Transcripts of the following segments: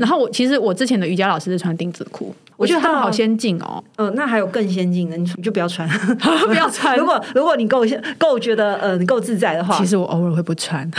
然后我其实我之前的瑜伽老师是穿丁字裤，我觉得他们好先进哦。呃，那还有更先进的，你你就不要穿，不要穿。如果如果你够够觉得呃你够自在的话，其实我偶尔会不穿。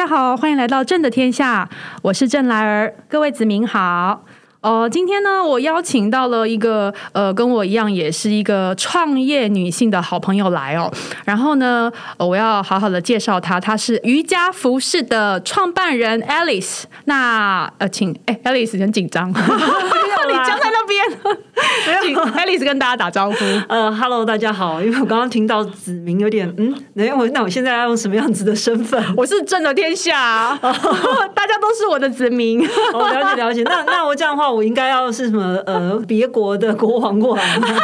大家好，欢迎来到朕的天下，我是朕来儿，各位子民好。哦，今天呢，我邀请到了一个呃，跟我一样也是一个创业女性的好朋友来哦。然后呢，我要好好的介绍她，她是瑜伽服饰的创办人 Alice。那呃，请哎，Alice 很紧张，你僵在那边。请 Alice 跟大家打招呼。呃，Hello，大家好。因为我刚刚听到子明有点嗯，那我那我现在要用什么样子的身份？我是朕的天下，大家都是我的子民。我了解了解。那那我这样的话，我应该要是什么呃别国的国王过来吗？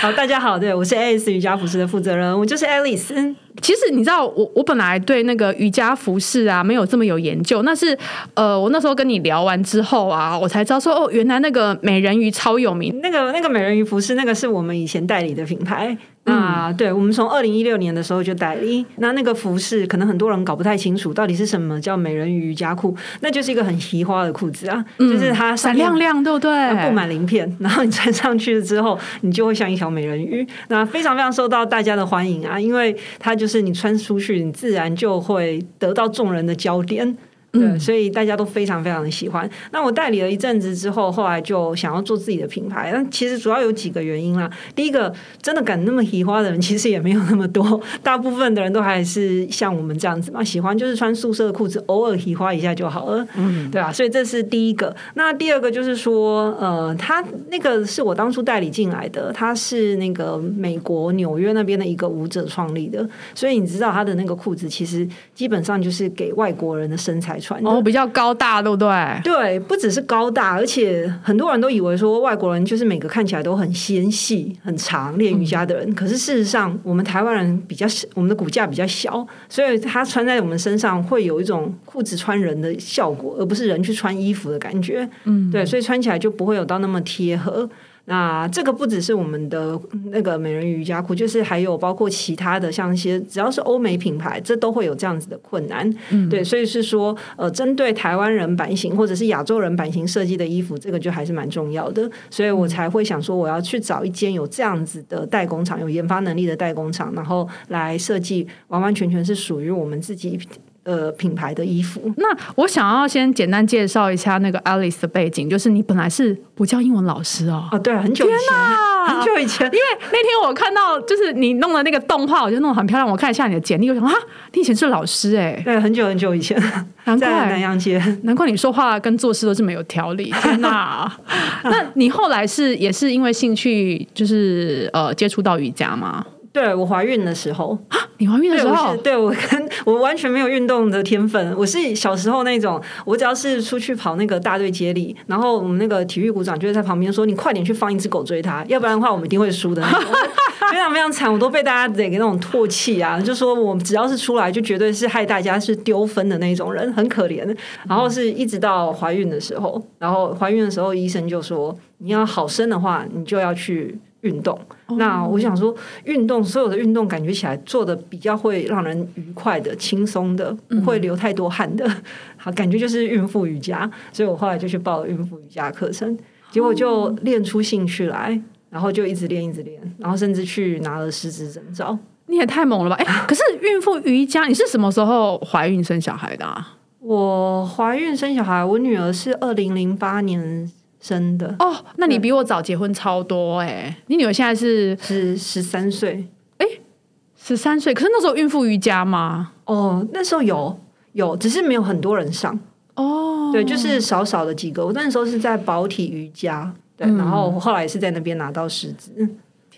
好，大家好，对我是 Alice 瑜伽服饰的负责人，我就是 Alice。其实你知道，我我本来对那个瑜伽服饰啊没有这么有研究，那是呃，我那时候跟你聊完之后啊，我才知道说哦，原来那个美人鱼超有名，那个那个美人鱼服饰，那个是我们以前代理的品牌。啊，对，我们从二零一六年的时候就代理。那那个服饰，可能很多人搞不太清楚，到底是什么叫美人鱼瑜伽裤？那就是一个很奇花的裤子啊，就是它闪亮亮，对不对？布满鳞片，然后你穿上去了之后，你就会像一条美人鱼。那非常非常受到大家的欢迎啊，因为它就是你穿出去，你自然就会得到众人的焦点。对，所以大家都非常非常的喜欢。那我代理了一阵子之后，后来就想要做自己的品牌。那其实主要有几个原因啦。第一个，真的敢那么喜欢的人其实也没有那么多，大部分的人都还是像我们这样子嘛，喜欢就是穿宿舍的裤子，偶尔喜欢一下就好了，嗯，对吧？所以这是第一个。那第二个就是说，呃，他那个是我当初代理进来的，他是那个美国纽约那边的一个舞者创立的，所以你知道他的那个裤子其实基本上就是给外国人的身材。哦，比较高大，对不对？对，不只是高大，而且很多人都以为说外国人就是每个看起来都很纤细、很长练瑜伽的人。可是事实上，我们台湾人比较小，我们的骨架比较小，所以它穿在我们身上会有一种裤子穿人的效果，而不是人去穿衣服的感觉。嗯，对，所以穿起来就不会有到那么贴合。那这个不只是我们的那个美人鱼瑜伽裤，就是还有包括其他的，像一些只要是欧美品牌，这都会有这样子的困难。对，所以是说，呃，针对台湾人版型或者是亚洲人版型设计的衣服，这个就还是蛮重要的。所以我才会想说，我要去找一间有这样子的代工厂，有研发能力的代工厂，然后来设计完完全全是属于我们自己。呃，品牌的衣服。那我想要先简单介绍一下那个 Alice 的背景，就是你本来是不教英文老师哦。啊，对，很久以前，很久以前。因为那天我看到就是你弄的那个动画，我觉得弄得很漂亮。我看一下你的简历，我想啊，你以前是老师哎。对，很久很久以前，难怪南洋街，难怪你说话跟做事都这么有条理。天哪！那你后来是也是因为兴趣，就是呃接触到瑜伽吗？对我怀孕的时候啊，你怀孕的时候，对我跟 我完全没有运动的天分。我是小时候那种，我只要是出去跑那个大队接力，然后我们那个体育股长就会在旁边说：“你快点去放一只狗追他，要不然的话我们一定会输的。” 非常非常惨，我都被大家得给那种唾弃啊！就说我只要是出来，就绝对是害大家是丢分的那种人，很可怜。然后是一直到怀孕的时候，然后怀孕的时候医生就说：“你要好生的话，你就要去。”运动，那我想说，运动所有的运动感觉起来做的比较会让人愉快的、轻松的，不会流太多汗的，好感觉就是孕妇瑜伽。所以我后来就去报了孕妇瑜伽课程，结果就练出兴趣来，然后就一直练，一直练，然后甚至去拿了师资证照。你也太猛了吧！哎，可是孕妇瑜伽，你是什么时候怀孕生小孩的？啊？我怀孕生小孩，我女儿是二零零八年。生的哦，那你比我早结婚超多哎！你女儿现在是十十三岁，哎，十三岁。可是那时候孕妇瑜伽吗？哦，那时候有有，只是没有很多人上哦。对，就是少少的几个。我那时候是在保体瑜伽，对，然后后来是在那边拿到师资。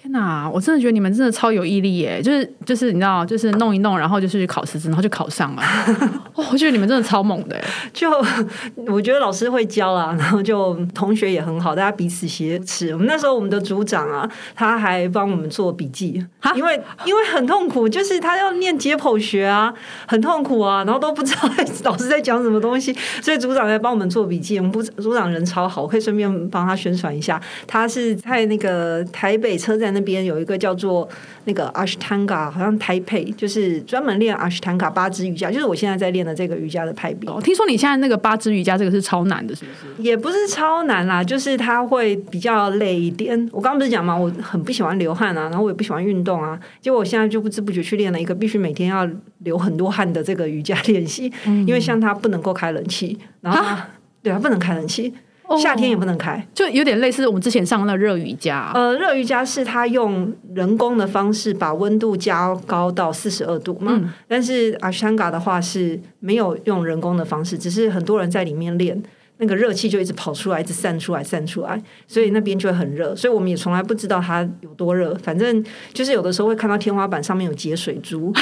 天哪，我真的觉得你们真的超有毅力耶！就是就是你知道，就是弄一弄，然后就是去考试，然后就考上了。哦，我觉得你们真的超猛的。就 我觉得老师会教啦，然后就同学也很好，大家彼此挟持。我们那时候我们的组长啊，他还帮我们做笔记，因为因为很痛苦，就是他要念解剖学啊，很痛苦啊，然后都不知道 老师在讲什么东西，所以组长在帮我们做笔记。我们部组长人超好，我可以顺便帮他宣传一下。他是在那个台北车站那边有一个叫做那个阿什坦嘎，好像台北，就是专门练阿什坦嘎八支瑜伽，就是我现在在练的这个瑜伽的派别。听说你现在那个八支瑜伽这个是超难的，是不是？也不是超难啦，就是它会比较累一点。我刚刚不是讲嘛，我很不喜欢流汗啊，然后我也不喜欢运动啊，结果我现在就不知不觉去练了一个必须每天要流很多汗的这个瑜伽练习，因为像它不能够开冷气，然后对它不能开冷气。夏天也不能开，就有点类似我们之前上那热瑜伽。呃，热瑜伽是它用人工的方式把温度加高到四十二度嘛，但是阿香嘎的话是没有用人工的方式，只是很多人在里面练。那个热气就一直跑出来，一直散出来，散出来，所以那边就会很热。所以我们也从来不知道它有多热。反正就是有的时候会看到天花板上面有结水珠，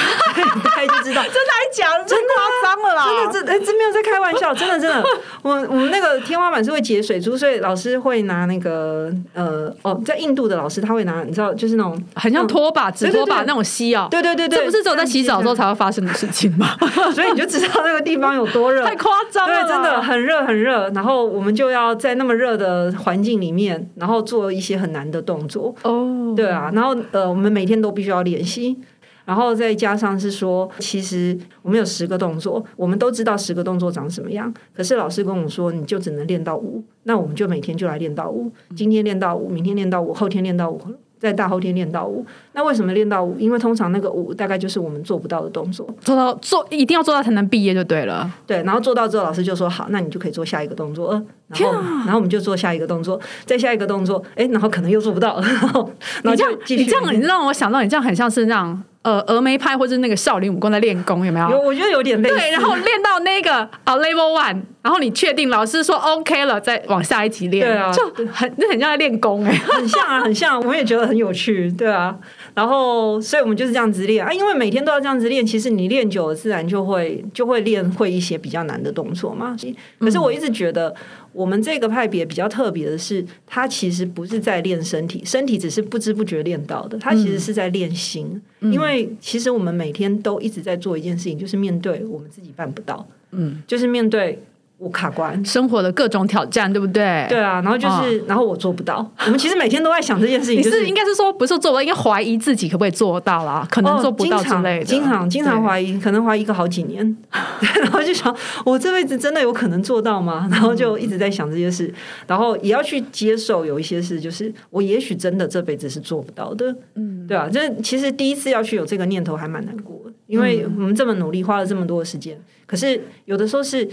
大概就知道。真的还假的？真夸张了啦！真的真哎，真没有在开玩笑，真的真的。我我们那个天花板是会结水珠，所以老师会拿那个呃哦，在印度的老师他会拿，你知道，就是那种很像拖把、纸拖把那种吸啊。对对对对，这不是只有在洗澡的时候才会发生的事情吗？所以你就知道那个地方有多热，太夸张了。对，真的很热很热。然后我们就要在那么热的环境里面，然后做一些很难的动作。哦，对啊，然后呃，我们每天都必须要练习，然后再加上是说，其实我们有十个动作，我们都知道十个动作长什么样。可是老师跟我说，你就只能练到五，那我们就每天就来练到五，今天练到五，明天练到五，后天练到五。在大后天练到五，那为什么练到五？因为通常那个五大概就是我们做不到的动作，做到做一定要做到才能毕业就对了。对，然后做到之后，老师就说好，那你就可以做下一个动作。然后，然后我们就做下一个动作，再下一个动作，哎，然后可能又做不到，然后你这样，你这样，你让我想到你这样很像是那样。呃，峨眉派或者那个少林武功在练功，有没有？有，我觉得有点累。对，然后练到那个啊 level one，然后你确定老师说 OK 了，再往下一级练。对啊，就很那很像在练功哎，很像啊，很像。我也觉得很有趣，对啊。然后，所以我们就是这样子练啊，因为每天都要这样子练，其实你练久了，自然就会就会练会一些比较难的动作嘛。可是我一直觉得。我们这个派别比较特别的是，它其实不是在练身体，身体只是不知不觉练到的。它其实是在练心，因为其实我们每天都一直在做一件事情，就是面对我们自己办不到，嗯，就是面对。我卡关，生活的各种挑战，对不对？对啊，然后就是，然后我做不到。我们其实每天都在想这件事情，你是应该是说不是做不到，应该怀疑自己可不可以做到啦，可能做不到之类的。经常经常怀疑，可能怀疑个好几年，然后就想我这辈子真的有可能做到吗？然后就一直在想这些事，然后也要去接受有一些事，就是我也许真的这辈子是做不到的。嗯，对啊，这其实第一次要去有这个念头还蛮难过的，因为我们这么努力，花了这么多的时间，可是有的时候是。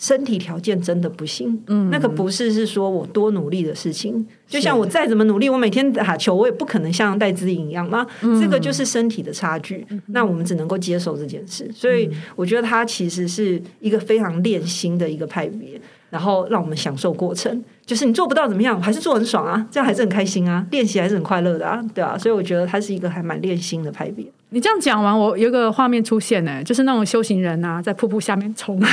身体条件真的不行，嗯，那个不是是说我多努力的事情。就像我再怎么努力，我每天打球，我也不可能像戴资颖一样嘛。这个就是身体的差距。那我们只能够接受这件事。所以我觉得它其实是一个非常练心的一个派别，然后让我们享受过程。就是你做不到怎么样，还是做很爽啊，这样还是很开心啊，练习还是很快乐的啊，对啊。所以我觉得它是一个还蛮练心的派别。你这样讲完，我有个画面出现呢，就是那种修行人啊，在瀑布下面冲。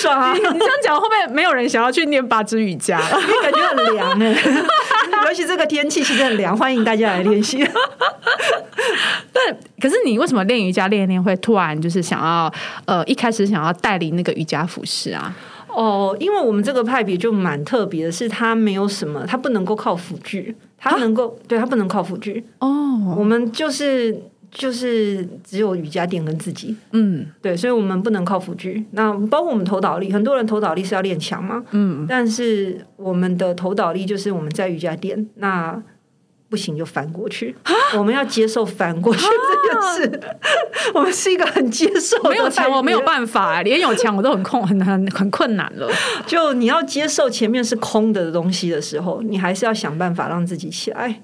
爽啊！你这样讲会不会没有人想要去念八支瑜伽？因为感觉很凉哎，尤其这个天气其实很凉，欢迎大家来练习。但可是你为什么练瑜伽练练会突然就是想要呃一开始想要带领那个瑜伽服饰啊？哦，因为我们这个派别就蛮特别的，是它没有什么，它不能够靠辅具，它能够对它不能靠辅具哦。我们就是。就是只有瑜伽垫跟自己，嗯，对，所以我们不能靠辅具。那包括我们投倒立，很多人投倒立是要练强嘛，嗯，但是我们的投倒立就是我们在瑜伽垫，那不行就翻过去，我们要接受翻过去这件事。我们是一个很接受，没有墙我没有办法，连有墙我都很困很很很困难了。就你要接受前面是空的东西的时候，你还是要想办法让自己起来。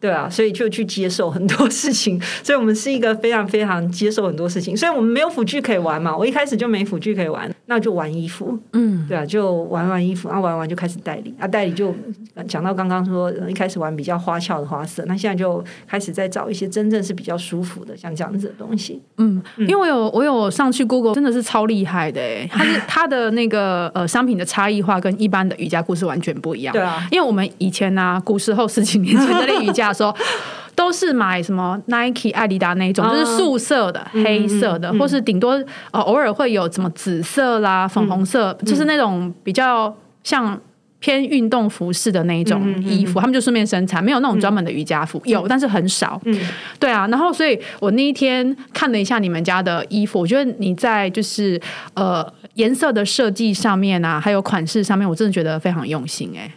对啊，所以就去接受很多事情，所以我们是一个非常非常接受很多事情，所以我们没有辅具可以玩嘛。我一开始就没辅具可以玩，那就玩衣服，嗯，对啊，就玩玩衣服，然后玩完就开始代理啊，代理就呃讲到刚刚说呃一开始玩比较花俏的花色，那现在就开始在找一些真正是比较舒服的，像这样子的东西。嗯，因为我有我有上去 Google，真的是超厉害的哎，它是它的那个呃商品的差异化跟一般的瑜伽裤是完全不一样。对啊，因为我们以前呢、古时候十几年前在练瑜伽的时候。都是买什么 Nike、艾迪达那种，啊就是素色的、黑色的，或是顶多呃偶尔会有什么紫色啦、粉红色，就是那种比较像偏运动服饰的那一种衣服，他们就顺便生产，没有那种专门的瑜伽服，有但是很少。嗯。对啊，然后所以我那一天看了一下你们家的衣服，我觉得你在就是呃颜色的设计上面啊，还有款式上面，我真的觉得非常用心哎、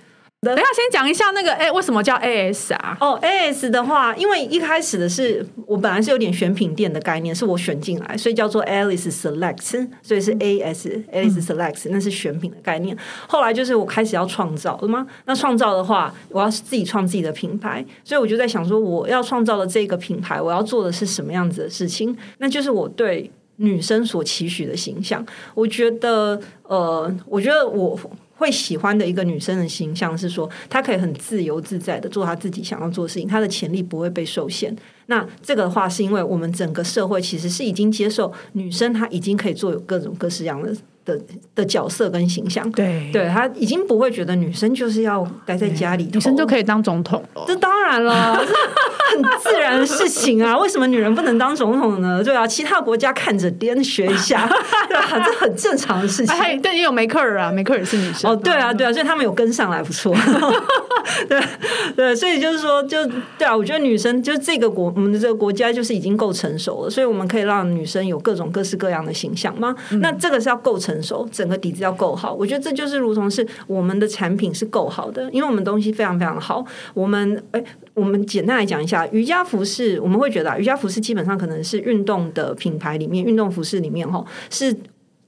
等一下，先讲一下那个哎、为什么叫 AS 啊？哦，AS 的话，因为一开始的是我本来是有点选品店的概念，是我选进来，所以叫做 Alice Select，所以是 AS Alice Select，那是选品的概念。后来就是我开始要创造了吗？那创造的话，我要自己创自己的品牌，所以我就在想说，我要创造的这个品牌，我要做的是什么样子的事情？那就是我对女生所期许的形象。我觉得，呃，我觉得我。会喜欢的一个女生的形象是说，她可以很自由自在的做她自己想要做的事情，她的潜力不会被受限。那这个的话，是因为我们整个社会其实是已经接受女生她已经可以做有各种各式样的的的角色跟形象，对对他已经不会觉得女生就是要待在家里，女生就可以当总统了。这当然了，这很自然的事情啊！为什么女人不能当总统呢？对啊，其他国家看着颠学一下，对啊、这很正常的事情。哎，但也有梅克尔啊，梅克尔是女生哦，对啊，对啊，所以他们有跟上来，不错。对对，所以就是说，就对啊，我觉得女生就这个国，我们的这个国家就是已经够成熟了，所以我们可以让女生有各种各式各样的形象吗？那这个是要构成熟，整个底子要够好。我觉得这就是如同是我们的产品是够好的，因为我们东西非常非常好。我们哎，我们简单来讲一下瑜伽服饰，我们会觉得、啊、瑜伽服饰基本上可能是运动的品牌里面，运动服饰里面哈是。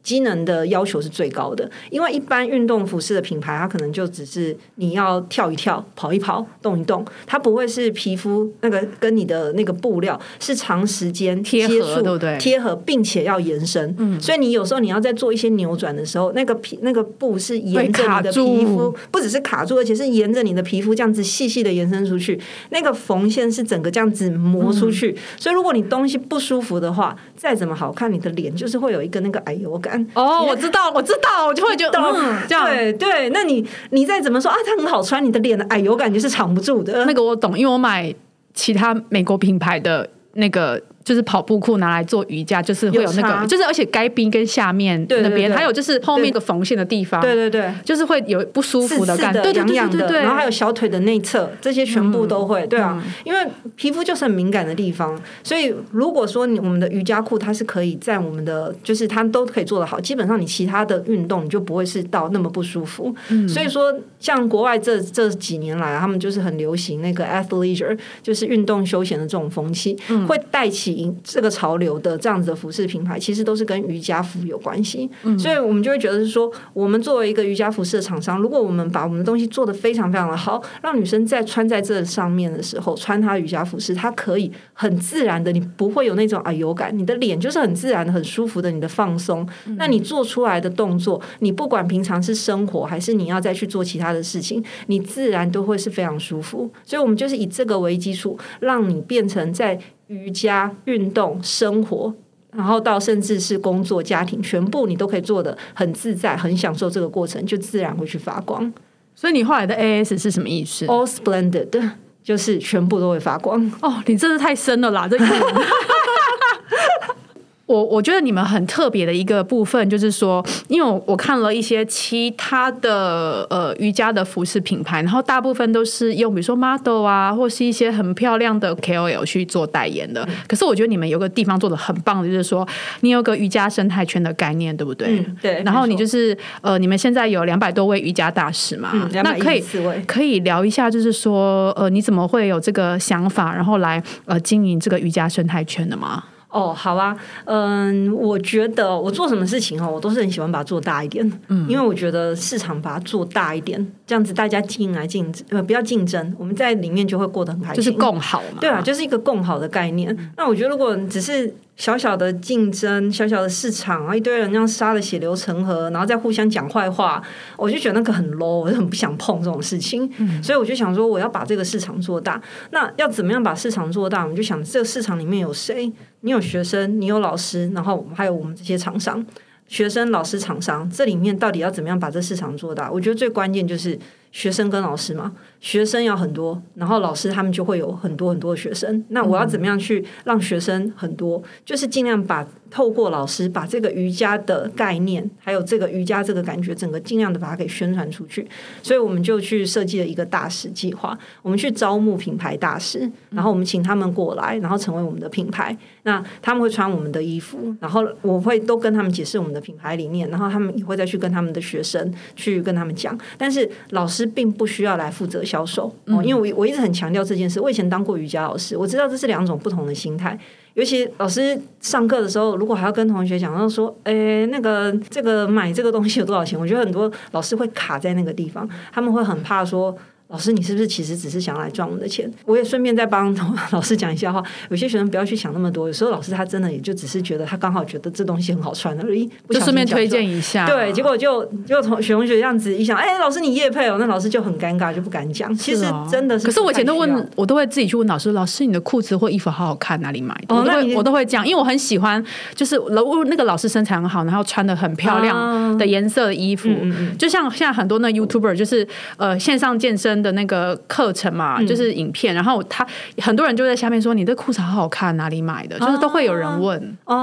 机能的要求是最高的，因为一般运动服饰的品牌，它可能就只是你要跳一跳、跑一跑、动一动，它不会是皮肤那个跟你的那个布料是长时间贴合对不对贴合，并且要延伸。嗯，所以你有时候你要在做一些扭转的时候，那个皮那个布是沿着你的皮肤，不只是卡住，而且是沿着你的皮肤这样子细细的延伸出去，那个缝线是整个这样子磨出去。嗯所以如果你东西不舒服的话，再怎么好看，你的脸就是会有一个那个哎呦我感。哦，我知道，我知道，我就会觉得嗯，这样对对，那你你再怎么说啊，它很好穿，你的脸的矮油感觉是藏不住的。那个我懂，因为我买其他美国品牌的那个。就是跑步裤拿来做瑜伽，就是会有那个，就是而且该冰跟下面那边，还有就是后面一个缝线的地方，对对对，就是会有不舒服的感觉，对对对痒痒的，然后还有小腿的内侧，这些全部都会。对啊，因为皮肤就是很敏感的地方，所以如果说你我们的瑜伽裤它是可以在我们的，就是它都可以做得好，基本上你其他的运动你就不会是到那么不舒服。所以说，像国外这这几年来啊，他们就是很流行那个 athleisure，就是运动休闲的这种风气，会带起这个潮流的这样子的服饰品牌，其实都是跟瑜伽服有关系。所以我们就会觉得是说，我们作为一个瑜伽服饰的厂商，如果我们把我们的东西做得非常非常的好，让女生在穿在这上面的时候，穿她瑜伽服饰，她可以很自然的，你不会有那种啊有感，你的脸就是很自然的、很舒服的，你的放松。那你做出来的动作，你不管平常是生活还是你要再去做其他的事情，你自然都会是非常舒服。所以我们就是以这个为基础，让你变成在瑜伽、运动、生活。然后到甚至是工作、家庭，全部你都可以做的很自在，很享受这个过程，就自然会去发光。所以你后来的 AS 是什么意思？All splendid，就是全部都会发光。哦，你真是太深了啦！这个 我我觉得你们很特别的一个部分，就是说，因为我我看了一些其他的呃瑜伽的服饰品牌，然后大部分都是用比如说 model 啊，或是一些很漂亮的 KOL 去做代言的。可是我觉得你们有个地方做的很棒的，就是说你有个瑜伽生态圈的概念，对不对？嗯对然后你就是呃，你们现在有两百多位瑜伽大师嘛？嗯那可以214位可以聊一下，就是说呃，你怎么会有这个想法，然后来呃经营这个瑜伽生态圈的吗？哦，好啊，嗯，我觉得我做什么事情哦，我都是很喜欢把它做大一点，嗯，因为我觉得市场把它做大一点，这样子大家进来竞争呃不要竞争，我们在里面就会过得很开心，就是共好嘛。对啊，就是一个共好的概念。那我觉得，如果只是小小的竞争，小小的市场，然后一堆人这样杀的血流成河，然后再互相讲坏话，我就觉得那个很 low，我就很不想碰这种事情。所以我就想说，我要把这个市场做大。那要怎么样把市场做大？我们就想，这个市场里面有谁？你有学生，你有老师，然后还有我们这些厂商。学生、老师、厂商，这里面到底要怎么样把这市场做大？我觉得最关键就是学生跟老师嘛。学生要很多，然后老师他们就会有很多很多的学生。那我要怎么样去让学生很多？就是尽量把透过老师把这个瑜伽的概念，还有这个瑜伽这个感觉，整个尽量的把它给宣传出去。所以我们就去设计了一个大使计划，我们去招募品牌大使，然后我们请他们过来，然后成为我们的品牌。那他们会穿我们的衣服，然后我会都跟他们解释我们的品牌理念，然后他们也会再去跟他们的学生去跟他们讲。但是老师并不需要来负责。销售哦，因为我我一直很强调这件事。我以前当过瑜伽老师，我知道这是两种不同的心态。尤其老师上课的时候，如果还要跟同学讲，然后说：“诶，那个这个买这个东西有多少钱？”我觉得很多老师会卡在那个地方，他们会很怕说。老师，你是不是其实只是想来赚我们的钱？我也顺便再帮老师讲一下话。有些学生不要去想那么多，有时候老师他真的也就只是觉得他刚好觉得这东西很好穿而已，就顺便推荐一下。对，结果就就同学同学这样子一想，哎，老师你也配哦，那老师就很尴尬，就不敢讲。其实真的是，可是我以前都问我都会自己去问老师，老师你的裤子或衣服好好看，哪里买的？我都会我都会讲，因为我很喜欢，就是老那个老师身材很好，然后穿的很漂亮的颜色的衣服，就像现在很多那 YouTuber 就是呃线上健身的那个。课程嘛，就是影片，然后他很多人就在下面说：“你的裤子好好看，哪里买的？”就是都会有人问。哦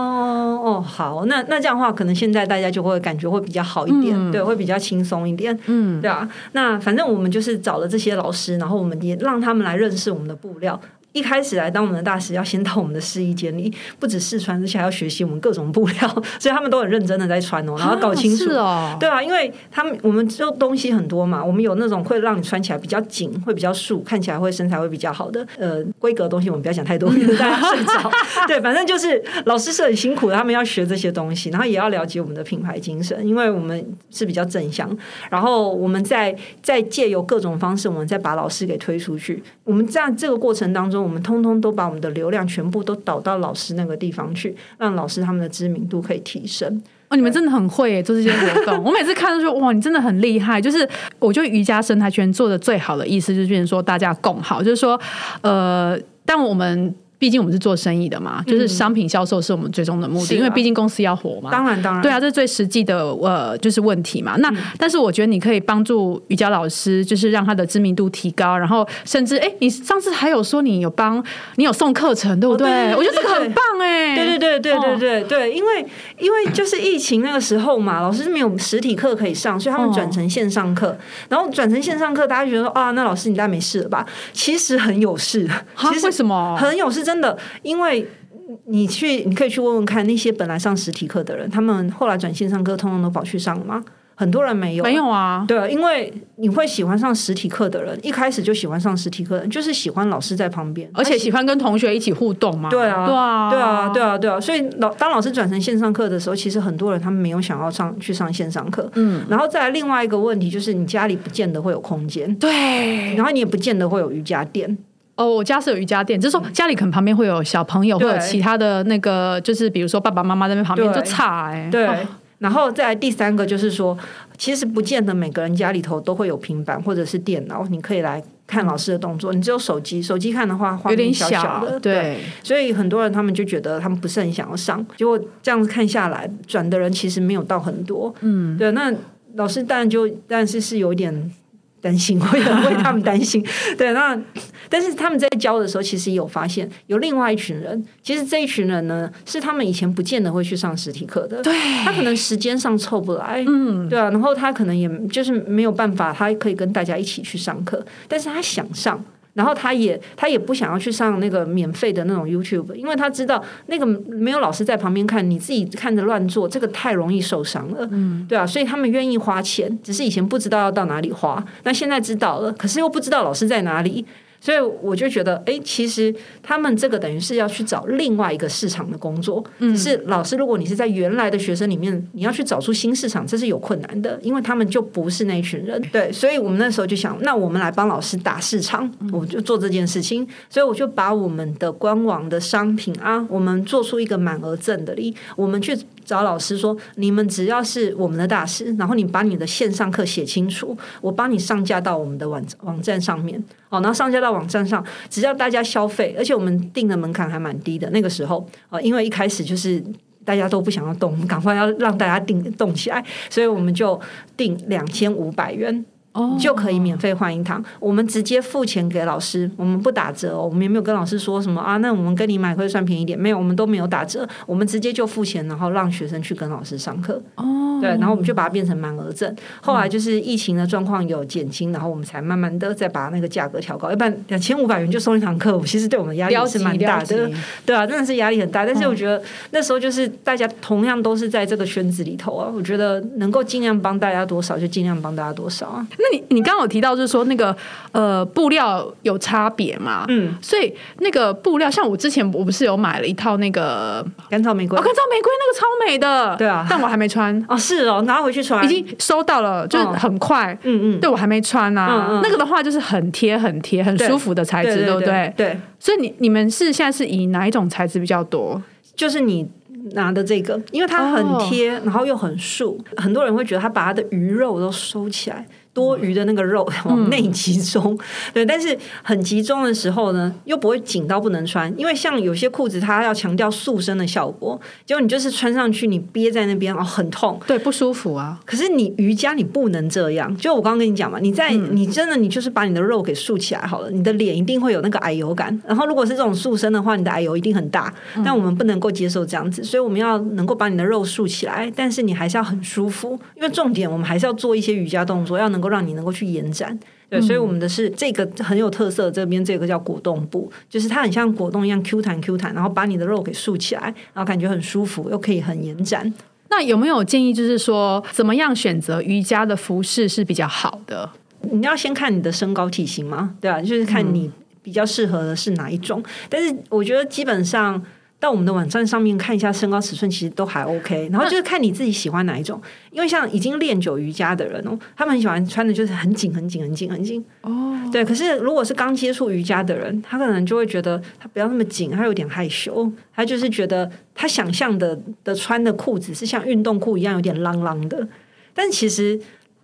哦，好，那那这样的话，可能现在大家就会感觉会比较好一点，对，会比较轻松一点。嗯，对啊。那反正我们就是找了这些老师，然后我们也让他们来认识我们的布料。一开始来当我们的大使，要先到我们的试衣间里，不止试穿，而且还要学习我们各种布料，所以他们都很认真的在穿哦，然后搞清楚哦，对啊，因为他们我们就东西很多嘛，我们有那种会让你穿起来比较紧，会比较束，看起来会身材会比较好的，呃，规格东西我们不要讲太多，大家 睡着。对，反正就是老师是很辛苦的，他们要学这些东西，然后也要了解我们的品牌精神，因为我们是比较正向，然后我们在在借由各种方式，我们再把老师给推出去。我们在这个过程当中。我们通通都把我们的流量全部都导到老师那个地方去，让老师他们的知名度可以提升。哦，你们真的很会做这些活动。我每次看都说，哇，你真的很厉害。就是我觉得瑜伽生态圈做的最好的意思，就是说大家共好，就是说，呃，但我们。毕竟我们是做生意的嘛，就是商品销售是我们最终的目的，因为毕竟公司要活嘛。当然，当然，对啊，这是最实际的呃，就是问题嘛。那但是我觉得你可以帮助瑜伽老师，就是让他的知名度提高，然后甚至哎，你上次还有说你有帮你有送课程，对不对？我觉得这个很棒哎。对对对对对对对，因为因为就是疫情那个时候嘛，老师是没有实体课可以上，所以他们转成线上课。然后转成线上课，大家觉得说啊，那老师你大概没事了吧？其实很有事，其实为什么很有事？真的，因为你去，你可以去问问看，那些本来上实体课的人，他们后来转线上课，通通都跑去上了吗？很多人没有，没有啊。对，因为你会喜欢上实体课的人，一开始就喜欢上实体课，就是喜欢老师在旁边，而且喜欢跟同学一起互动嘛。对啊，对啊，对啊，对啊，对啊。所以老当老师转成线上课的时候，其实很多人他们没有想要上去上线上课。嗯，然后再来另外一个问题就是，你家里不见得会有空间，对，然后你也不见得会有瑜伽垫。哦，我家是有瑜伽垫，就是说家里可能旁边会有小朋友，或者其他的那个，就是比如说爸爸妈妈在那边旁边就差哎。对，然后再来第三个就是说，其实不见得每个人家里头都会有平板或者是电脑，你可以来看老师的动作。你只有手机，手机看的话，有点小的，对。所以很多人他们就觉得他们不是很想要上，结果这样子看下来，转的人其实没有到很多。嗯，对。那老师当然就但是是有点。担心，我也为他们担心。对，那但是他们在教的时候，其实也有发现有另外一群人。其实这一群人呢，是他们以前不见得会去上实体课的。对，他可能时间上凑不来，嗯，对啊。然后他可能也就是没有办法，他可以跟大家一起去上课，但是他想上。然后他也他也不想要去上那个免费的那种 YouTube，因为他知道那个没有老师在旁边看，你自己看着乱做，这个太容易受伤了，嗯，对啊，所以他们愿意花钱，只是以前不知道要到哪里花，那现在知道了，可是又不知道老师在哪里。所以我就觉得，哎，其实他们这个等于是要去找另外一个市场的工作。嗯是老师，如果你是在原来的学生里面，你要去找出新市场，这是有困难的，因为他们就不是那群人。对，所以我们那时候就想，那我们来帮老师打市场，我就做这件事情。所以我就把我们的官网的商品啊，我们做出一个满额赠的礼，我们去找老师说，你们只要是我们的大师，然后你把你的线上课写清楚，我帮你上架到我们的网网站上面。哦，然后上架到网站上，只要大家消费，而且我们定的门槛还蛮低的。那个时候，哦，因为一开始就是大家都不想要动，赶快要让大家定动起来，所以我们就定两千五百元。就可以免费换一堂，我们直接付钱给老师，我们不打折哦，我们也没有跟老师说什么啊，那我们跟你买会算便宜点，没有，我们都没有打折，我们直接就付钱，然后让学生去跟老师上课。哦，对，然后我们就把它变成满额赠。后来就是疫情的状况有减轻，然后我们才慢慢的再把那个价格调高。要不然两千五百元就送一堂课，其实对我们压力是蛮大的，对啊，真的是压力很大。但是我觉得那时候就是大家同样都是在这个圈子里头啊，我觉得能够尽量帮大家多少就尽量帮大家多少啊。那你你刚刚有提到就是说那个呃布料有差别嘛？嗯，所以那个布料像我之前我不是有买了一套那个干草玫瑰，干草玫瑰那个超美的，对啊，但我还没穿。哦，是哦，拿回去穿，已经收到了，就是很快，嗯嗯，对我还没穿啊，那个的话就是很贴很贴很舒服的材质，对不对？对，所以你你们是现在是以哪一种材质比较多？就是你。拿的这个，因为它很贴，然后又很竖，很多人会觉得他把他的鱼肉都收起来。多余的那个肉往内集中，对，但是很集中的时候呢，又不会紧到不能穿，因为像有些裤子它要强调塑身的效果，结果你就是穿上去你憋在那边哦，很痛，对，不舒服啊。可是你瑜伽你不能这样，就我刚刚跟你讲嘛，你在你真的你就是把你的肉给竖起来好了，你的脸一定会有那个矮油感，然后如果是这种塑身的话，你的矮油一定很大，但我们不能够接受这样子，所以我们要能够把你的肉竖起来，但是你还是要很舒服，因为重点我们还是要做一些瑜伽动作，要能。能够让你能够去延展，对，所以我们的是这个很有特色。这边这个叫果冻布，就是它很像果冻一样 Q 弹 Q 弹，然后把你的肉给竖起来，然后感觉很舒服，又可以很延展。那有没有建议，就是说怎么样选择瑜伽的服饰是比较好的？你要先看你的身高体型吗？对啊，就是看你比较适合的是哪一种。但是我觉得基本上。到我们的网站上面看一下身高尺寸，其实都还 OK。然后就是看你自己喜欢哪一种，因为像已经练久瑜伽的人哦，他们很喜欢穿的就是很紧、很紧、很紧、很紧。哦，对。可是如果是刚接触瑜伽的人，他可能就会觉得他不要那么紧，他有点害羞。他就是觉得他想象的的穿的裤子是像运动裤一样，有点啷啷的。但其实。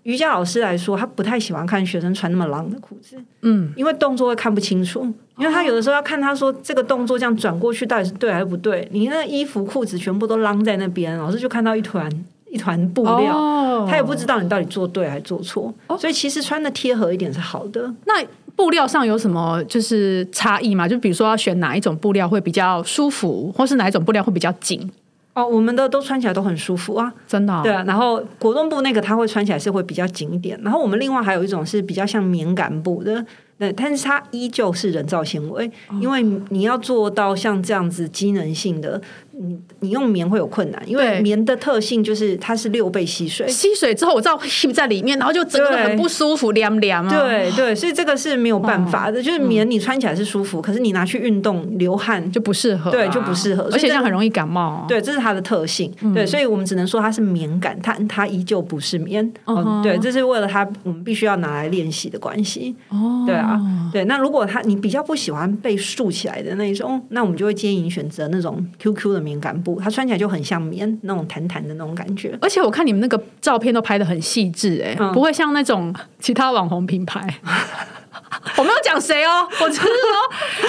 瑜伽老师来说，他不太喜欢看学生穿那么浪的裤子，嗯，因为动作会看不清楚，因为他有的时候要看他说这个动作这样转过去到底是对还是不对，你那衣服裤子全部都浪在那边，老师就看到一团一团布料，他也不知道你到底做对还是做错，所以其实穿的贴合一点是好的。那布料上有什么就是差异吗？就比如说要选哪一种布料会比较舒服，或是哪一种布料会比较紧？哦，我们的都穿起来都很舒服啊，真的。对啊，然后果冻布那个它会穿起来是会比较紧一点，然后我们另外还有一种是比较像棉感布的，对，但是它依旧是人造纤维，因为你要做到像这样子机能性的。你你用棉会有困难，因为棉的特性就是它是六倍吸水，吸水之后我知道吸在里面，然后就整个很不舒服，凉凉啊。对对，所以这个是没有办法的，就是棉你穿起来是舒服，可是你拿去运动流汗就不适合，对就不适合，而且这样很容易感冒。对，这是它的特性。对，所以我们只能说它是棉感，它它依旧不是棉。哦，对，这是为了它，我们必须要拿来练习的关系。哦，对啊，对。那如果它你比较不喜欢被竖起来的那一种，那我们就会建议你选择那种 QQ 的棉。感布，它穿起来就很像棉那种弹弹的那种感觉，而且我看你们那个照片都拍的很细致，哎，不会像那种其他网红品牌。我没有讲谁哦，我只是说，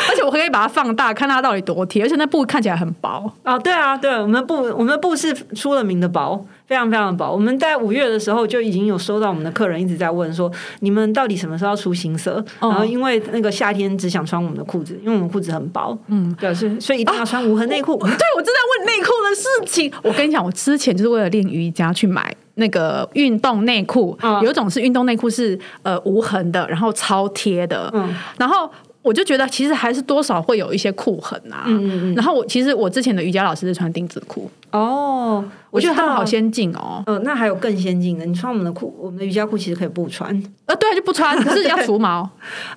而且我可以把它放大，看它到底多贴，而且那布看起来很薄啊。对啊，对，我们的布，我们的布是出了名的薄。非常非常的薄，我们在五月的时候就已经有收到我们的客人一直在问说，你们到底什么时候出新色？然后因为那个夏天只想穿我们的裤子，因为我们裤子很薄，嗯，表示所以一定要穿无痕内裤。对，我正在问内裤的事情。我跟你讲，我之前就是为了练瑜伽去买那个运动内裤，有一种是运动内裤是呃无痕的，然后超贴的，嗯，然后。我就觉得其实还是多少会有一些裤痕啊，嗯然后我其实我之前的瑜伽老师是穿丁字裤，哦，我觉得他们好先。进哦。呃，那还有更先进的，你穿我们的裤，我们的瑜伽裤其实可以不穿。呃，对啊，就不穿，可是要除毛，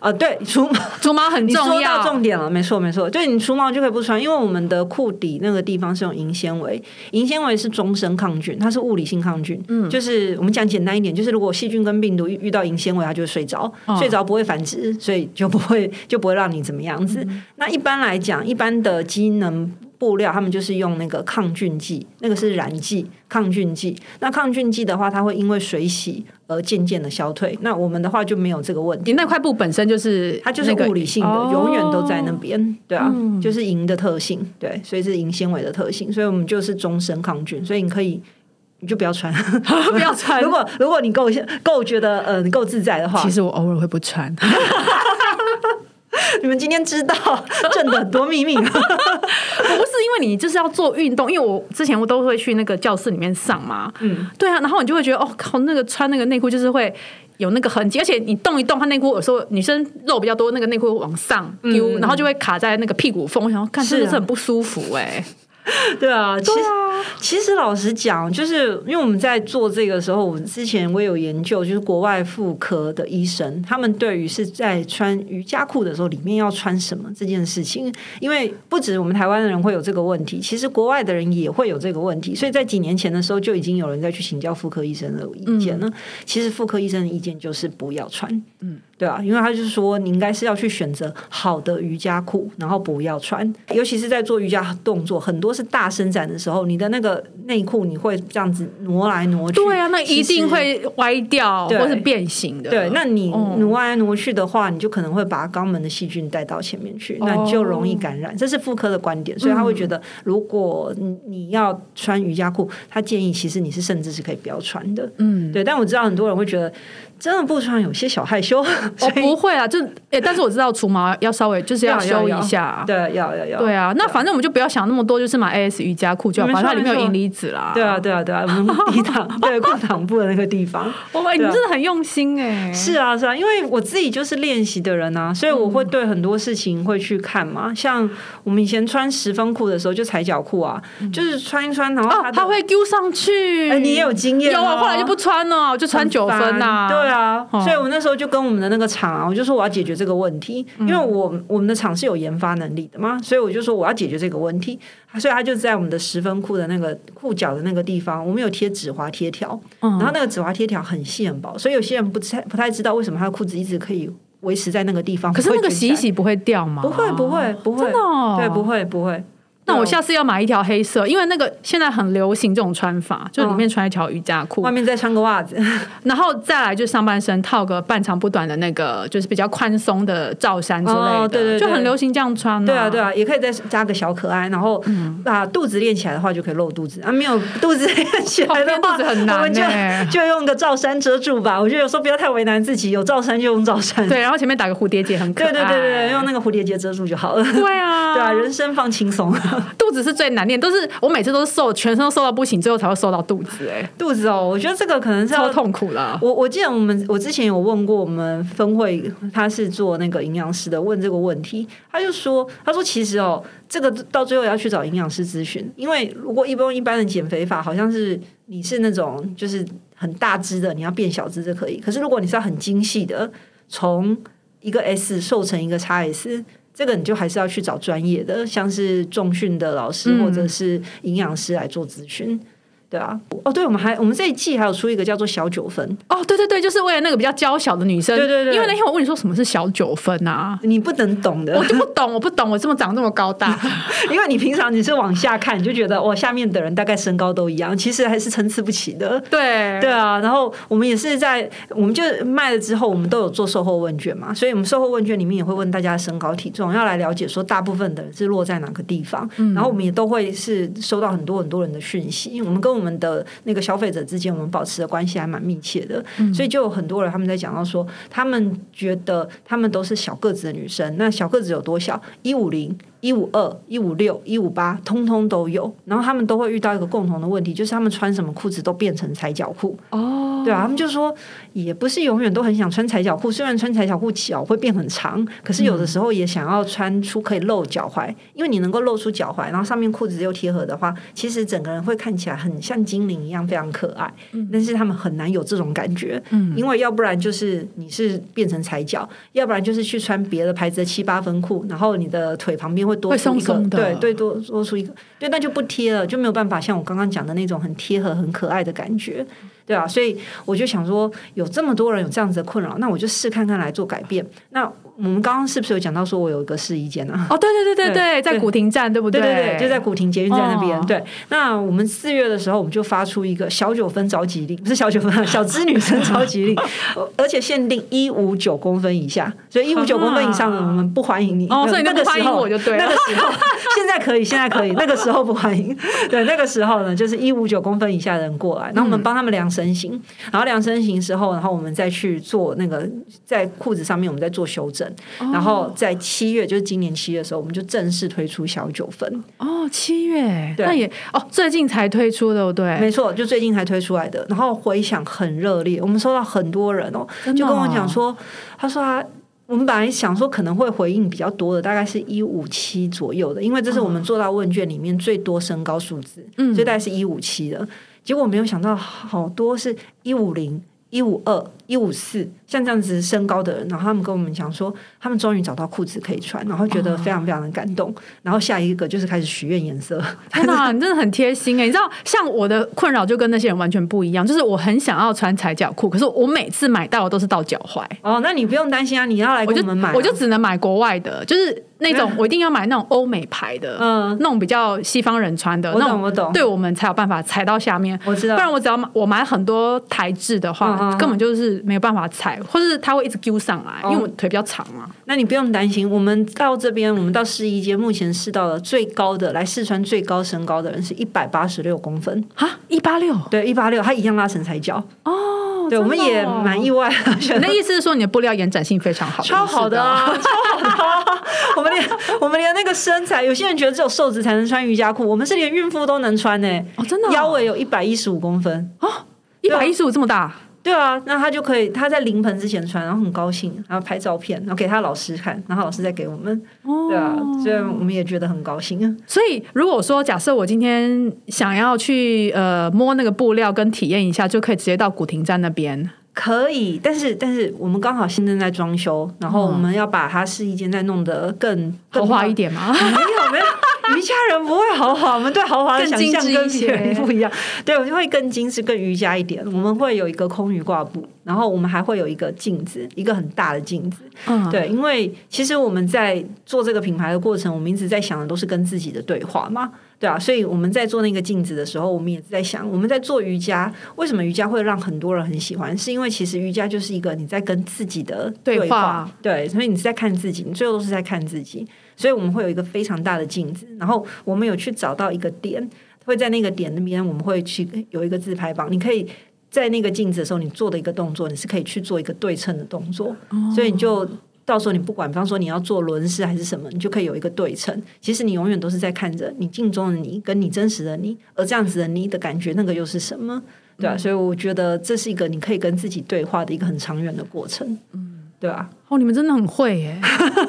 呃、对，除毛，除毛很你说到重要。重点了，没错没错，对你除毛就可以不穿，因为我们的裤底那个地方是用银纤维，银纤维是终身抗菌，它是物理性抗菌，嗯，就是我们讲简单一点，就是如果细菌跟病毒遇遇到银纤维，它就会睡着，哦睡着不会繁殖，所以就不会就不会让你怎么样子。嗯那一般来讲，一般的机能。布料，他们就是用那个抗菌剂，那个是染剂、抗菌剂。那抗菌剂的话，它会因为水洗而渐渐的消退。那我们的话就没有这个问题。你那块布本身就是它就是物理性的，哦永远都在那边，对啊，就是银的特性，对，所以是银纤维的特性，所以我们就是终身抗菌，所以你可以。你就不要穿，不要穿 如果如果你够够觉得呃你够自在的话其，实我偶尔会不穿，你们今天知道挣的很多秘密。不是因为你就是要做运动，因为我之前我都会去那个教室里面上嘛，嗯，对啊，然后你就会觉得哦靠，那个穿那个内裤就是会有那个痕迹，而且你动一动，它内裤有时候女生肉比较多，那个内裤往上丢，嗯。然后就会卡在那个屁股缝，我想要看是啊真的是很不舒服哎、对啊，其实其实老实讲，就是因为我们在做这个时候，我们之前我有研究，就是国外妇科的医生，他们对于是在穿瑜伽裤的时候，里面要穿什么这件事情，因为不止我们台湾的人会有这个问题，其实国外的人也会有这个问题，所以在几年前的时候，就已经有人在去请教妇科医生的意见了。其实妇科医生的意见就是不要穿，嗯，对啊，因为他就是说你应该是要去选择好的瑜伽裤，然后不要穿，尤其是在做瑜伽动作，很多是大伸展的时候，你的那个内裤你会这样子挪来挪去，对啊，那一定会歪掉或是变形的。对，那你哦挪来挪去的话，你就可能会把肛门的细菌带到前面去，那你就容易感染。这是妇科的观点，所以他会觉得，如果你你要穿瑜伽裤，他建议其实你是甚至是可以不要穿的。嗯，对，但我知道很多人会觉得真的不穿有些小害羞，我哦不会啊，就诶、但是我知道除毛要稍微就是要修一下。对，要要要，对啊，那反正我们就不要想那么多，就是买 AS 瑜伽裤就好，没错反正它里面有银离子啦。对啊，对啊，对啊，我们低档 对裤裆部的那个地方。哇，欸你真的很用心哎、是啊，是啊，因为我自己就是练习的人啊，所以我嗯会对很多事情会去看嘛。像我们以前穿十分裤的时候，就踩脚裤啊，就是穿一穿，然后它，会丢上去。哎，你也有经验、有啊，后来就不穿了，我就穿九分呐、对啊，哦所以我那时候就跟我们的那个厂啊，我就说我要解决这个问题，因为我我们的厂是有研发能力的嘛，所以我就说我要解决这个问题，所以他就在我们的十分裤的那个裤脚的那个地方，我们有贴纸滑贴条，嗯。然后那个纸滑贴条很细很薄，所以有些人不太不太知道为什么他的裤子一直可以维持在那个地方，可是那个洗一洗不会掉吗？不会不会不会，真的哦。对，不会不会。那我下次要买一条黑色，因为那个现在很流行这种穿法，就里面穿一条瑜伽裤，外面再穿个袜子，然后再来就上半身套个半长不短的那个，就是比较宽松的罩衫之类的，哦对对对就很流行这样穿、对啊，对啊，也可以再加个小可爱，然后把肚子练起来的话，就可以露肚子啊。没有肚子练起来的哦话，练肚子很难我们就欸就用个罩衫遮住吧。我觉得有时候不要太为难自己，有罩衫就用罩衫。对，然后前面打个蝴蝶结，很可爱。对对对对，用那个蝴蝶结遮住就好了。对啊，对啊，人生放轻松。肚子是最难练，都是我每次都是瘦，全身都瘦到不行，最后才会瘦到肚子、哎，肚子哦，我觉得这个可能是超痛苦了。我我记得我们我之前有问过我们分会，他是做那个营养师的，问这个问题，他就说，他说其实哦，这个到最后要去找营养师咨询，因为如果一般一般的减肥法，好像是你是那种就是很大只的，你要变小只就可以，可是如果你是要很精细的，从一个 S 瘦成一个 x S。这个你就还是要去找专业的，像是重训的老师嗯。或者是营养师来做咨询，对啊。哦，对，我们还我们这一季还有出一个叫做小九分，哦，对对对，就是为了那个比较娇小的女生。对对对因为那天我问你说什么是小九分啊，你不能懂的我，就不懂，我不懂，我这么长这么高大。因为你平常你是往下看，你就觉得哇，下面的人大概身高都一样，其实还是参差不齐的。对对啊，然后我们也是在，我们就卖了之后，我们都有做售后问卷嘛，所以我们售后问卷里面也会问大家的身高体重，要来了解说大部分的人是落在哪个地方。然后我们也都会是收到很多很多人的讯息，我们跟我们的那个消费者之间，我们保持的关系还蛮密切的，所以就有很多人他们在讲到说，他们觉得他们都是小个子的女生，那小个子有多小？一五零。一五二、一五六、一五八，通通都有。然后他们都会遇到一个共同的问题，就是他们穿什么裤子都变成踩脚裤。哦，对啊，他们就说也不是永远都很想穿踩脚裤，虽然穿踩脚裤脚会变很长，可是有的时候也想要穿出可以露脚踝，因为你能够露出脚踝，然后上面裤子又贴合的话，其实整个人会看起来很像精灵一样，非常可爱。但是他们很难有这种感觉，嗯，因为要不然就是你是变成踩脚，要不然就是去穿别的牌子的七八分裤，然后你的腿旁边会多出一个，对对，多多出一个，对，那就不贴了，就没有办法像我刚刚讲的那种很贴合、很可爱的感觉。对啊，所以我就想说，有这么多人有这样子的困扰，那我就试看看来做改变。那我们刚刚是不是有讲到说我有一个试衣间呢？哦，对对对对 对，在古亭站，对不对？对对对，就在古亭捷运站那边。对，那我们四月的时候，我们就发出一个小九分着急令，不是小九分，小资女生着急令，而且限定一五九公分以下，所以一五九公分以上的我们不欢迎你。哦，所以那个时候我就对，那个时候现在可以，现在可以，那个时候不欢迎。对，那个时候呢，就是一五九公分以下的人过来，然后我们帮他们量身形，然后量身形时候，然后我们再去做那个在裤子上面，我们再做修正，然后。在七月，就是今年七月的时候，我们就正式推出小九分哦。七月，那也哦，最近才推出的，对，没错，就最近才推出来的。然后回响很热烈，我们收到很多人哦，就跟我讲说，他说他我们本来想说可能会回应比较多的，大概是一五七左右的，因为这是我们做到问卷里面最多身高数字，嗯，所以大概是一五七的。结果没有想到，好多是一五零、一五二、一五四。像这样子身高的人，然后他们跟我们讲说，他们终于找到裤子可以穿，然后觉得非常非常的感动。然后下一个就是开始许愿颜色。天哪，你真的很贴心哎！你知道，像我的困扰就跟那些人完全不一样，就是我很想要穿踩脚裤，可是我每次买到的都是到脚踝。哦，那你不用担心啊，你要来给我们买，我就只能买国外的，就是那种我一定要买那种欧美牌的，嗯，那种比较西方人穿的，我懂我懂，对我们才有办法踩到下面。我知道，不然我只要买我买很多台制的话，根本就是没有办法踩，或是它会一直。揪上来，因为我腿比较长嘛。那你不用担心，我们到这边，我们到试衣间，目前试到了最高的来试穿最高身高的人是一百八十六公分啊，一八六，对，一八六，他一样拉成才脚哦。对，我们也蛮意外。你的意思是说，你的布料延展性非常好，超好的啊，超好的。我们连我们连那个身材，有些人觉得只有瘦子才能穿瑜伽裤，我们是连孕妇都能穿呢。哦，真的，腰围有一百一十五公分哦，一百一十五这么大。对啊，那他就可以他在临盆之前穿，然后很高兴，然后拍照片，然后给他老师看，然后老师再给我们。对啊，所以我们也觉得很高兴啊。所以如果说假设我今天想要去呃摸那个布料跟体验一下，就可以直接到古亭站那边。可以，但是但是我们刚好现在在装修，然后我们要把它试衣间再弄得更豪华一点吗？没有没有。瑜伽人不会豪华，我们对豪华的想象跟别人不一样。对，我就会更精致、更瑜伽一点。我们会有一个空余挂布，然后我们还会有一个镜子，一个很大的镜子。嗯，对，因为其实我们在做这个品牌的过程，我们一直在想的都是跟自己的对话嘛。对啊，所以我们在做那个镜子的时候，我们也是在想，我们在做瑜伽，为什么瑜伽会让很多人很喜欢？是因为其实瑜伽就是一个你在跟自己的对话。对，所以你是在看自己，你最后都是在看自己。所以我们会有一个非常大的镜子，然后我们有去找到一个点，会在那个点那边，我们会去有一个自拍棒。你可以在那个镜子的时候，你做的一个动作，你是可以去做一个对称的动作。所以你就到时候你不管，比方说你要做轮式还是什么，你就可以有一个对称。其实你永远都是在看着你镜中的你跟你真实的你，而这样子的你的感觉，那个又是什么？对啊，所以我觉得这是一个你可以跟自己对话的一个很长远的过程。嗯。对啊，哦，你们真的很会耶，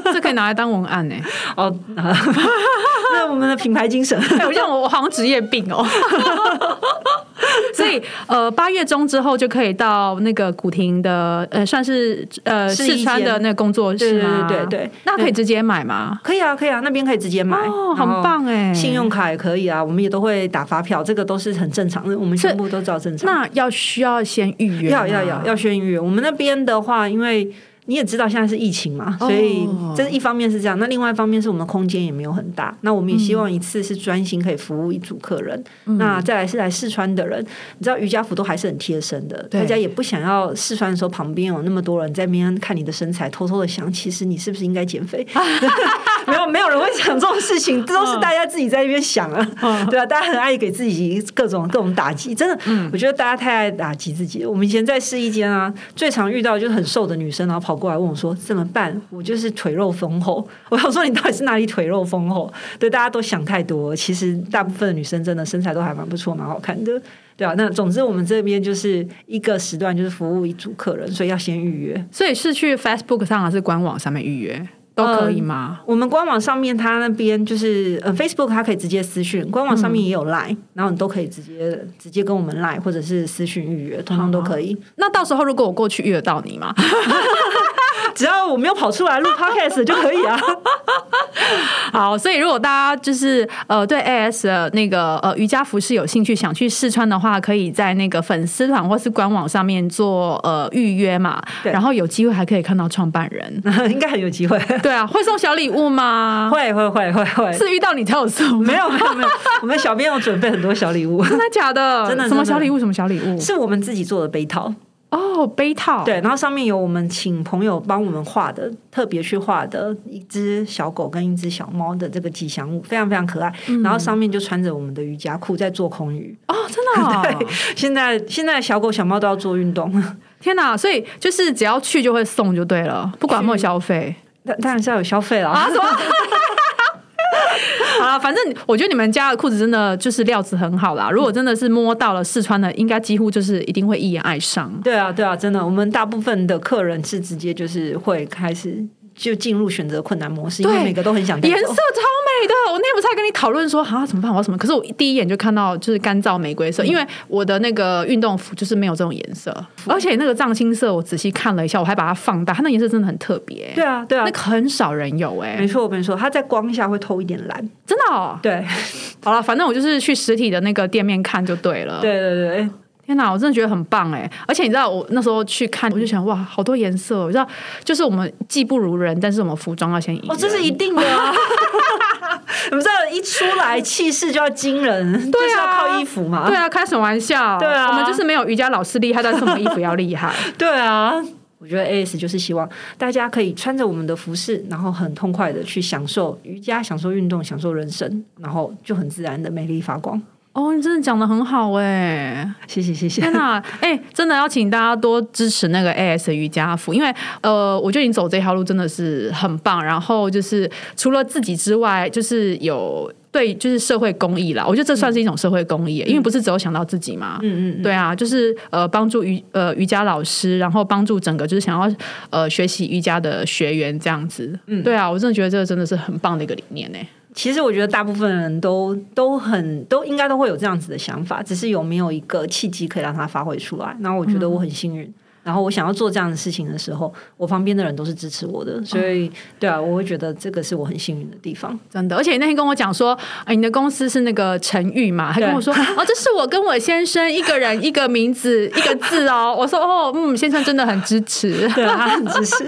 这可以拿来当文案呢。哦，那我们的品牌精神，我像我，我好像职业病哦。所以，呃，八月中之后就可以到那个古亭的，呃，算是呃四川的那个工作室吗？对对对，那可以直接买吗？可以啊，可以啊，那边可以直接买，哦，很棒哎。信用卡也可以啊，我们也都会打发票，这个都是很正常的，我们全部都照正常。那要需要先预约，要要要要先预约。我们那边的话，因为你也知道现在是疫情嘛，所以这一方面是这样。那另外一方面是我们的空间也没有很大。那我们也希望一次是专心可以服务一组客人。那再来是来四川的人，你知道瑜伽服都还是很贴身的，大家也不想要试穿的时候旁边有那么多人在边看你的身材，偷偷的想，其实你是不是应该减肥？没有，没有人会想这种事情，都是大家自己在那边想啊，对啊，大家很爱给自己各种各种打击，真的，我觉得大家太爱打击自己。我们以前在试衣间啊，最常遇到就是很瘦的女生，然后跑。跑过来问我说：“怎么办？我就是腿肉丰厚。”我想说：“你到底是哪里腿肉丰厚？”对，大家都想太多。其实大部分的女生真的身材都还蛮不错，蛮好看的。对啊，那总之我们这边就是一个时段就是服务一组客人，所以要先预约。所以是去 Facebook 上还是官网上面预约都可以吗？我们官网上面它那边就是呃 Facebook 它可以直接私讯，官网上面也有 Line，、然后你都可以直接直接跟我们 Line 或者是私讯预约，通通都可以。那到时候如果我过去遇得到你吗？只要我没有跑出来录 Podcast 就可以啊。好，所以如果大家就是呃对 AS 的那个呃瑜伽服饰有兴趣，想去试穿的话，可以在那个粉丝团或是官网上面做呃预约嘛，对然后有机会还可以看到创办人。应该很有机会。对啊，会送小礼物吗？会会会会会，是遇到你才有送吗？没有没有没有，我们小编有准备很多小礼物，真的假的？真的真的什么小礼物？什么小礼物？是我们自己做的杯套。哦，杯套。对，然后上面有我们请朋友帮我们画的，特别去画的一只小狗跟一只小猫的这个吉祥物，非常非常可爱。然后上面就穿着我们的瑜伽裤在做空余。哦，真的、哦。对，现在现在小狗小猫都要做运动，天哪！所以就是只要去就会送就对了，不管有没有消费当当然是要有消费了啊？什么？好了，反正我觉得你们家的裤子真的就是料子很好啦。如果真的是摸到了试穿的，应该几乎就是一定会一眼爱上。对啊，对啊，真的，我们大部分的客人是直接就是会开始就进入选择困难模式，因为每个都很想带颜色超美的，我那天不是还跟你讨论说啊怎么办我要什么？可是我第一眼就看到就是干燥玫瑰色，因为我的那个运动服就是没有这种颜色，而且那个藏青色我仔细看了一下，我还把它放大，它那颜色真的很特别、对啊，对啊那，个很少人有哎、没错我跟你说，它在光下会透一点蓝。真的哦。对 好了，反正我就是去实体的那个店面看就对了。，对对对，天哪，我真的觉得很棒哎！而且你知道，我那时候去看，我就想哇，好多颜色哦。我知道，就是我们技不如人，但是我们服装要先赢。哦，这是一定的啊！你们知道，一出来气势就要惊人，就是要靠衣服嘛。对啊，开什么玩笑？对啊我们就是没有瑜伽老师厉害，但是我们衣服要厉害。对啊，我觉得 AS 就是希望大家可以穿着我们的服饰，然后很痛快的去享受瑜伽、享受运动、享受人生，然后就很自然的美丽发光。哦，你真的讲的很好哎！谢谢谢谢天。哪，哎、真的要请大家多支持那个 AS 的瑜伽服，因为呃，我觉得你走这条路真的是很棒。然后就是除了自己之外，就是有对，就是社会公益啦。我觉得这算是一种社会公益，因为不是只有想到自己嘛。嗯嗯嗯，对啊，就是呃帮助瑜呃瑜伽老师，然后帮助整个就是想要呃学习瑜伽的学员这样子。嗯，对啊，我真的觉得这个真的是很棒的一个理念呢。其实我觉得大部分人都都很都应该都会有这样子的想法，只是有没有一个契机可以让他发挥出来。然后我觉得我很幸运。然后我想要做这样的事情的时候，我旁边的人都是支持我的，所以对啊，我会觉得这个是我很幸运的地方。真的，而且那天跟我讲说，哎，你的公司是那个陈玉嘛，他跟我说，哦，这是我跟我先生一个人一个名字 一个字哦。我说，哦，嗯，先生真的很支持。对啊，他很支持。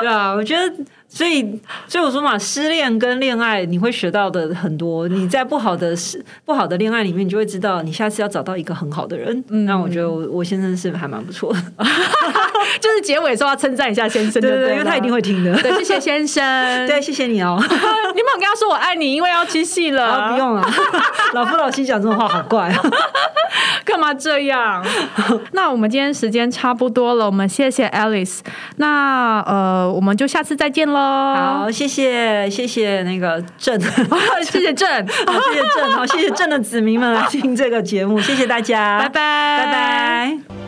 对啊，我觉得，所以，所以我说嘛，失恋跟恋爱你会学到的很多。你在不好的失不好的恋爱里面，你就会知道，你下次要找到一个很好的人。嗯那我觉得我我先生是还蛮不错的，就是结尾说要称赞一下先生，对对因为他一定会听的。对，谢谢先生。对，谢谢你哦。你有没有跟他说我爱你？因为要七夕了，啊，不用了，老夫老妻讲这种话好怪啊。干嘛这样？那我们今天时间差不多了，我们谢谢 Alice。那呃，我们就下次再见喽。好，谢谢谢谢那个郑，好 谢谢郑，谢谢郑，好谢谢郑的子民们来听这个节目，谢谢大家，拜拜，拜拜。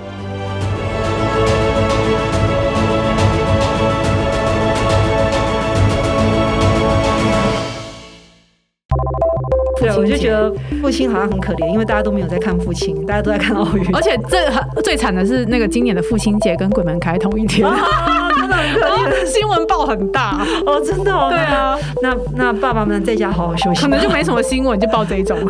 对，我就觉得父亲好像很可怜，因为大家都没有在看父亲，大家都在看奥运。而且最最惨的是，那个今年的父亲节跟鬼门开同一天，啊，真的很可怜新闻报很大，哦，真的哦。对啊，那那爸爸们在家好好休息，可能就没什么新闻，就报这一种。